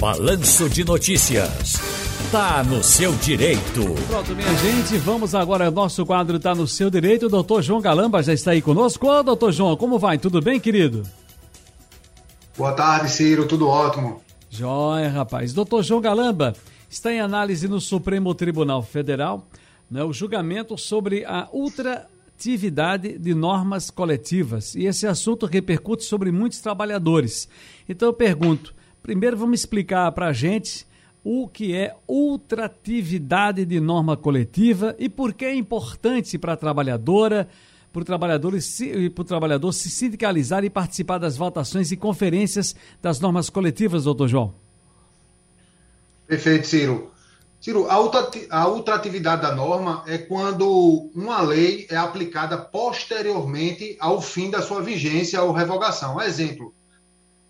Balanço de Notícias. Tá no seu direito. Pronto, minha gente, vamos agora ao nosso quadro Tá no seu direito. O doutor João Galamba já está aí conosco. Ô, doutor João, como vai? Tudo bem, querido? Boa tarde, Ciro. Tudo ótimo. Jóia, rapaz. Doutor João Galamba está em análise no Supremo Tribunal Federal né, o julgamento sobre a ultratividade de normas coletivas. E esse assunto repercute sobre muitos trabalhadores. Então eu pergunto, Primeiro vamos explicar para a gente o que é ultratividade de norma coletiva e por que é importante para a trabalhadora, para o trabalhador, para o trabalhador se sindicalizar e participar das votações e conferências das normas coletivas, doutor João. Perfeito, Ciro. Ciro, a ultratividade da norma é quando uma lei é aplicada posteriormente ao fim da sua vigência ou revogação. Exemplo,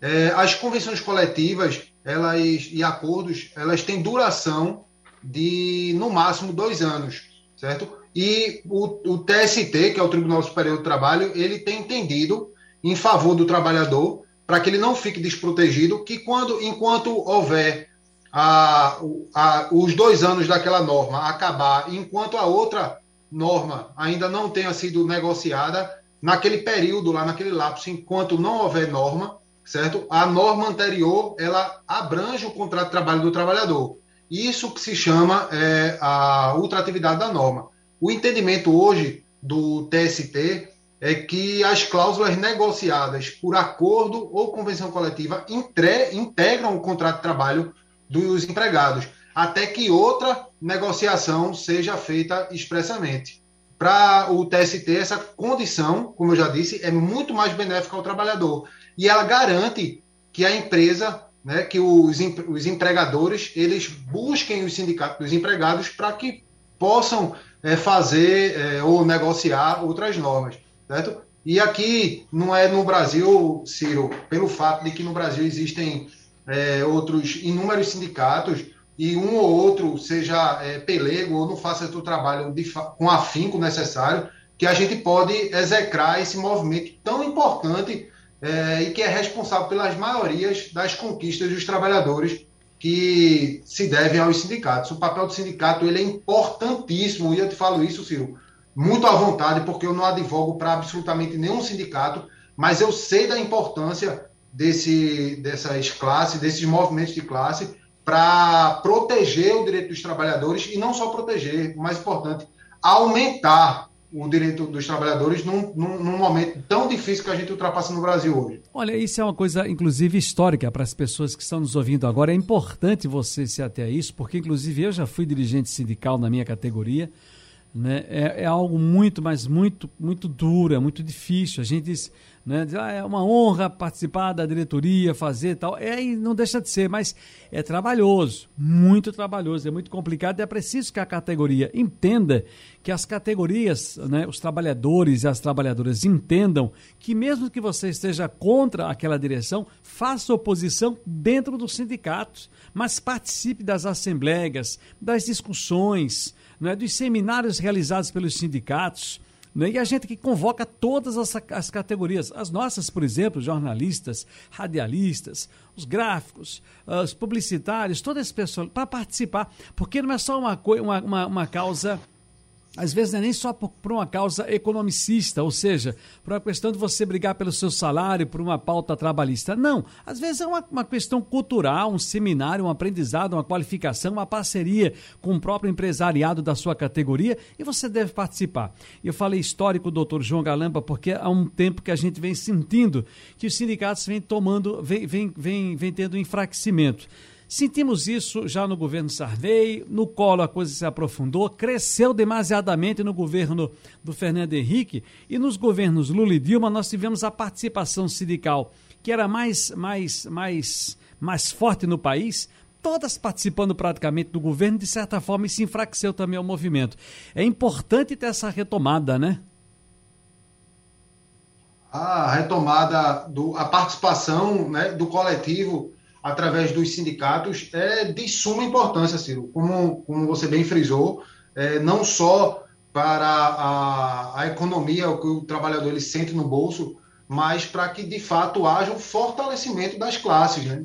é, as convenções coletivas elas, e acordos, elas têm duração de, no máximo, dois anos, certo? E o, o TST, que é o Tribunal Superior do Trabalho, ele tem entendido em favor do trabalhador, para que ele não fique desprotegido, que quando, enquanto houver a, a, os dois anos daquela norma acabar, enquanto a outra norma ainda não tenha sido negociada, naquele período lá, naquele lapso, enquanto não houver norma, certo? A norma anterior, ela abrange o contrato de trabalho do trabalhador. Isso que se chama é, a ultratividade da norma. O entendimento hoje do TST é que as cláusulas negociadas por acordo ou convenção coletiva entre, integram o contrato de trabalho dos empregados, até que outra negociação seja feita expressamente. Para o TST, essa condição, como eu já disse, é muito mais benéfica ao trabalhador e ela garante que a empresa, né, que os, os empregadores, eles busquem os sindicatos dos empregados para que possam é, fazer é, ou negociar outras normas, certo? E aqui não é no Brasil, Ciro, pelo fato de que no Brasil existem é, outros inúmeros sindicatos e um ou outro seja é, pelego ou não faça o trabalho de, com afinco necessário, que a gente pode execrar esse movimento tão importante é, e que é responsável pelas maiorias das conquistas dos trabalhadores que se devem aos sindicatos. O papel do sindicato ele é importantíssimo, e eu te falo isso, Ciro, muito à vontade, porque eu não advogo para absolutamente nenhum sindicato, mas eu sei da importância desse, dessas classes, desses movimentos de classe, para proteger o direito dos trabalhadores, e não só proteger, o mais importante, aumentar o direito dos trabalhadores num, num, num, momento tão difícil que a gente ultrapassa no Brasil hoje. Olha, isso é uma coisa, inclusive, histórica para as pessoas que estão nos ouvindo agora. É importante você se ater a isso, porque, inclusive, eu já fui dirigente sindical na minha categoria. Né? É, é algo muito, mas muito, muito duro, é muito difícil. A gente diz né? Diz, ah, é uma honra participar da diretoria, fazer tal. É, não deixa de ser, mas é trabalhoso, muito trabalhoso, é muito complicado. E é preciso que a categoria entenda que as categorias, né, os trabalhadores e as trabalhadoras entendam que mesmo que você esteja contra aquela direção, faça oposição dentro dos sindicatos, mas participe das assembleias, das discussões, né, dos seminários realizados pelos sindicatos né? E a gente que convoca todas as, as categorias, as nossas, por exemplo, jornalistas, radialistas, os gráficos, os publicitários, todo esse pessoal, para participar, porque não é só uma, uma, uma, uma causa às vezes não é nem só por, por, uma causa economicista, ou seja, por uma questão de você brigar pelo seu salário, por uma pauta trabalhista. Não, às vezes é uma, uma questão cultural, um seminário, um aprendizado, uma qualificação, uma parceria com o próprio empresariado da sua categoria e você deve participar. Eu falei histórico, doutor João Galamba, porque há um tempo que a gente vem sentindo que os sindicatos vêm tomando, vêm, vem vem vem tendo enfraquecimento. Sentimos isso já no governo Sarney, no colo a coisa se aprofundou, cresceu demasiadamente no governo do Fernando Henrique e nos governos Lula e Dilma nós tivemos a participação sindical que era mais, mais, mais, mais forte no país, todas participando praticamente do governo, de certa forma, e se enfraqueceu também o movimento. É importante ter essa retomada, né? A retomada, do, a participação né, do coletivo através dos sindicatos é de suma importância, Ciro. Como, como você bem frisou, é, não só para a, a economia, o que o trabalhador ele sente no bolso, mas para que de fato haja um fortalecimento das classes. Né?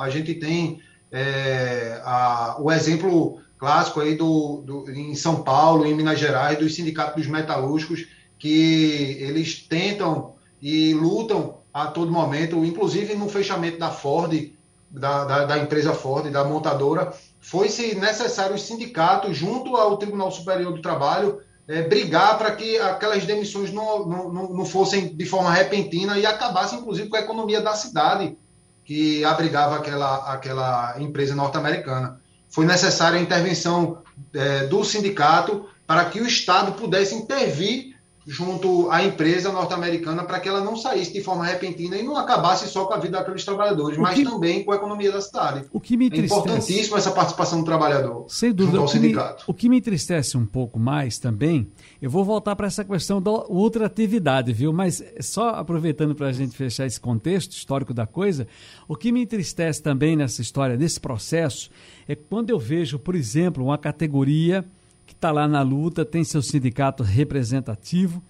A gente tem é, a, o exemplo clássico aí do, do, em São Paulo, em Minas Gerais, dos sindicatos dos metalúrgicos, que eles tentam e lutam a todo momento, inclusive no fechamento da Ford, da, da, da empresa Ford, da montadora, foi-se necessário os sindicatos, junto ao Tribunal Superior do Trabalho, é, brigar para que aquelas demissões não, não, não fossem de forma repentina e acabassem, inclusive, com a economia da cidade que abrigava aquela, aquela empresa norte-americana. Foi necessária a intervenção é, do sindicato para que o Estado pudesse intervir junto à empresa norte-americana para que ela não saísse de forma repentina e não acabasse só com a vida daqueles trabalhadores, mas também com a economia da cidade. O que me entristece, é importantíssimo essa participação do trabalhador sem dúvida, junto ao o sindicato. Me, o que me entristece um pouco mais também, eu vou voltar para essa questão da ultratividade, viu? Mas só aproveitando para a gente fechar esse contexto histórico da coisa, o que me entristece também nessa história, nesse processo, é quando eu vejo, por exemplo, uma categoria que está lá na luta, tem seu sindicato representativo,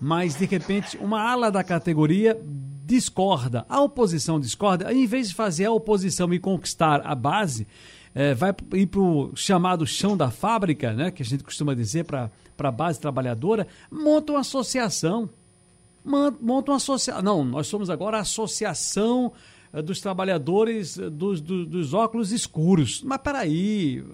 mas de repente uma ala da categoria discorda, a oposição discorda, em vez de fazer a oposição e conquistar a base, é, vai ir para o chamado chão da fábrica, né, que a gente costuma dizer para a base trabalhadora, monta uma associação. Monta uma associação. Não, nós somos agora a associação eh, dos trabalhadores eh, dos, dos, dos óculos escuros. Mas peraí,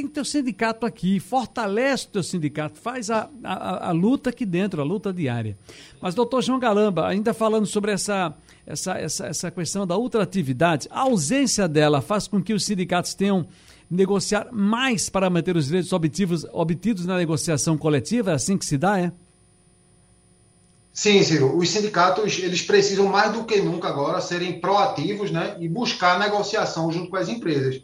tem que ter o sindicato aqui, fortalece o teu sindicato, faz a, a, a, luta aqui dentro, a luta diária. Mas, doutor João Galamba, ainda falando sobre essa, essa, essa, essa questão da ultratividade, a ausência dela faz com que os sindicatos tenham negociar mais para manter os direitos obtidos, obtidos na negociação coletiva, é assim que se dá, é? Sim, Ciro. Os sindicatos eles precisam mais do que nunca agora serem proativos né, e buscar negociação junto com as empresas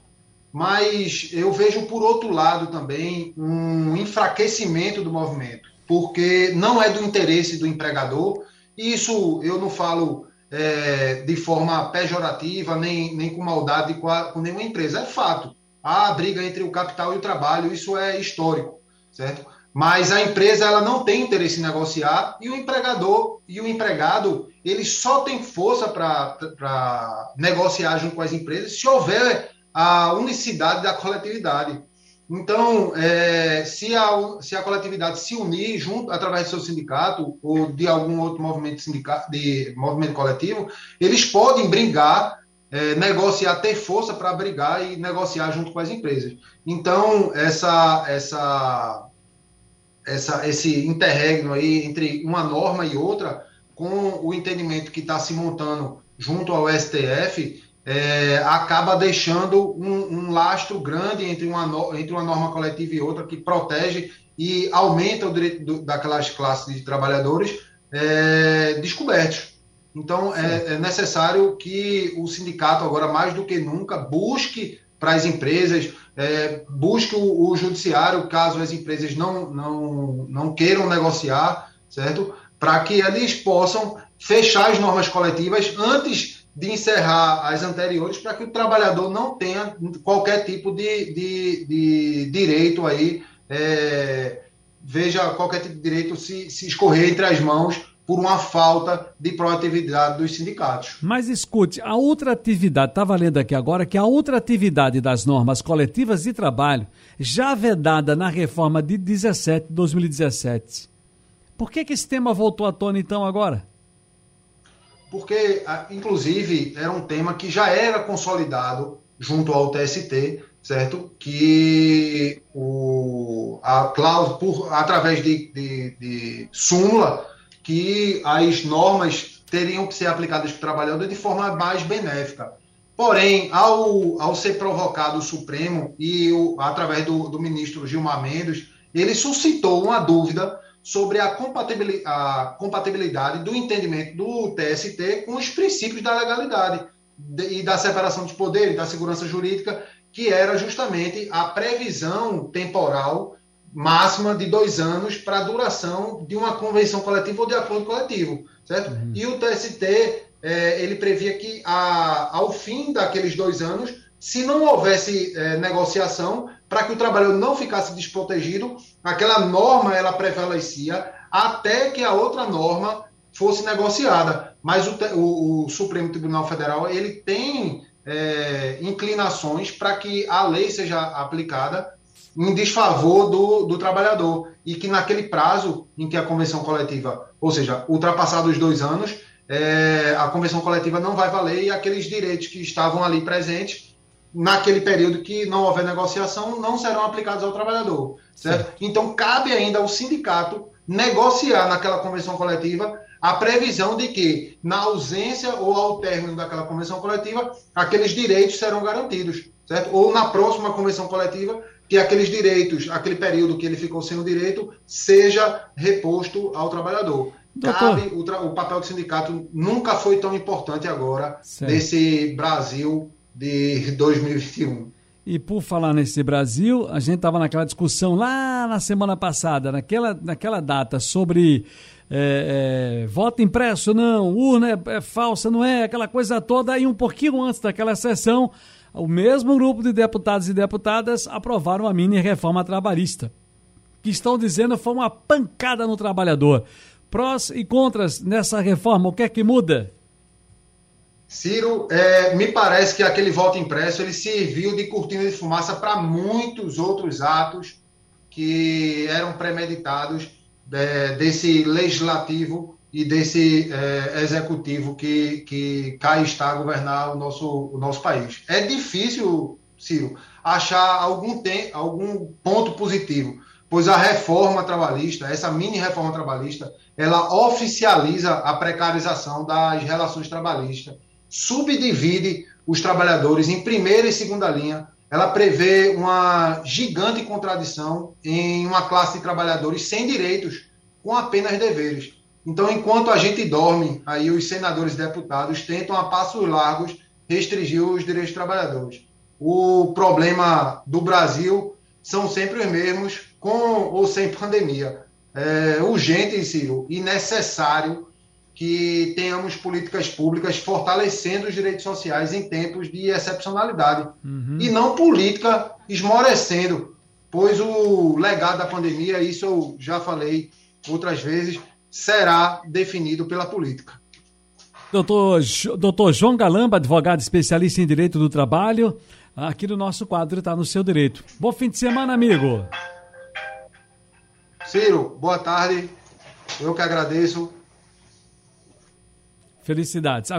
mas eu vejo por outro lado também um enfraquecimento do movimento, porque não é do interesse do empregador, e isso eu não falo é, de forma pejorativa, nem, nem com maldade com, a, com nenhuma empresa, é fato. Há briga entre o capital e o trabalho, isso é histórico, certo? Mas a empresa ela não tem interesse em negociar e o empregador e o empregado ele só tem força para negociar junto com as empresas se houver a unicidade da coletividade. Então, é, se, a, se a coletividade se unir junto através do seu sindicato ou de algum outro movimento sindicato, de movimento coletivo, eles podem brigar, é, negociar, ter força para brigar e negociar junto com as empresas. Então, essa, essa, essa, esse interregno aí entre uma norma e outra, com o entendimento que está se montando junto ao STF, é, acaba deixando um, um, lastro grande entre uma, entre uma norma coletiva e outra que protege e aumenta o direito do, daquelas classes de trabalhadores é, descobertos. Então, é, é, necessário que o sindicato, agora mais do que nunca, busque para as empresas, é, busque o, o, judiciário, caso as empresas não, não, não queiram negociar, certo? Para que eles possam fechar as normas coletivas antes de encerrar as anteriores para que o trabalhador não tenha qualquer tipo de, de, de direito aí, é, veja qualquer tipo de direito se, se escorrer entre as mãos por uma falta de proatividade dos sindicatos. Mas escute, a outra atividade, está valendo aqui agora que a outra atividade das normas coletivas de trabalho, já vedada na reforma de 17, 2017. Por que, que esse tema voltou à tona então agora? Porque, inclusive, era um tema que já era consolidado junto ao TST, certo? Que o, a cláusula, por, através de, de, de súmula, que as normas teriam que ser aplicadas para o trabalhador de forma mais benéfica. Porém, ao, ao ser provocado o Supremo e o, através do, do ministro Gilmar Mendes, ele suscitou uma dúvida sobre a compatibilidade, a compatibilidade do entendimento do TST com os princípios da legalidade e da separação de poderes, da segurança jurídica, que era justamente a previsão temporal máxima de dois anos para a duração de uma convenção coletiva ou de acordo coletivo, certo? Uhum. E o TST é, ele previa que a, ao fim daqueles dois anos, se não houvesse é, negociação, para que o trabalhador não ficasse desprotegido, aquela norma ela prevalecia até que a outra norma fosse negociada. Mas o, o, o Supremo Tribunal Federal ele tem é, inclinações para que a lei seja aplicada em desfavor do, do trabalhador e que naquele prazo em que a convenção coletiva, ou seja, ultrapassados os dois anos, é, a convenção coletiva não vai valer e aqueles direitos que estavam ali presentes naquele período que não houver negociação não serão aplicados ao trabalhador, certo? Então cabe ainda ao sindicato negociar naquela convenção coletiva a previsão de que, na ausência ou ao término daquela convenção coletiva, aqueles direitos serão garantidos, certo? Ou na próxima convenção coletiva, que aqueles direitos, aquele período que ele ficou sem o direito, seja reposto ao trabalhador. Doutor. Cabe o, o, papel do sindicato nunca foi tão importante agora certo. nesse Brasil de 2021. E por falar nesse Brasil, a gente estava naquela discussão lá na semana passada, naquela, naquela data, sobre é, é, voto impresso, não, urna é, é, falsa, não é, aquela coisa toda. E um pouquinho antes daquela sessão, o mesmo grupo de deputados e deputadas aprovaram a mini reforma trabalhista, que estão dizendo foi uma pancada no trabalhador. Prós e contras nessa reforma, o que é que muda? Ciro, é, me parece que aquele voto impresso ele serviu de cortina de fumaça para muitos outros atos que eram premeditados é, desse legislativo e desse é, executivo que, que cá está a governar o nosso, o nosso país. É difícil, Ciro, achar algum, tem, algum ponto positivo, pois a reforma trabalhista, essa mini reforma trabalhista, ela oficializa a precarização das relações trabalhistas subdivide os trabalhadores em primeira e segunda linha. Ela prevê uma gigante contradição em uma classe de trabalhadores sem direitos, com apenas deveres. Então, enquanto a gente dorme, aí os senadores e deputados tentam a passos largos restringir os direitos dos trabalhadores. O problema do Brasil são sempre os mesmos, com ou sem pandemia. É urgente, Ciro, e necessário que tenhamos políticas públicas fortalecendo os direitos sociais em tempos de excepcionalidade. Uhum. E não política esmorecendo, pois o legado da pandemia, isso eu já falei outras vezes, será definido pela política. Doutor, doutor João Galamba, advogado especialista em direito do trabalho, aqui no nosso quadro está no seu direito. Bom fim de semana, amigo. Ciro, boa tarde. Eu que agradeço. Felicidades.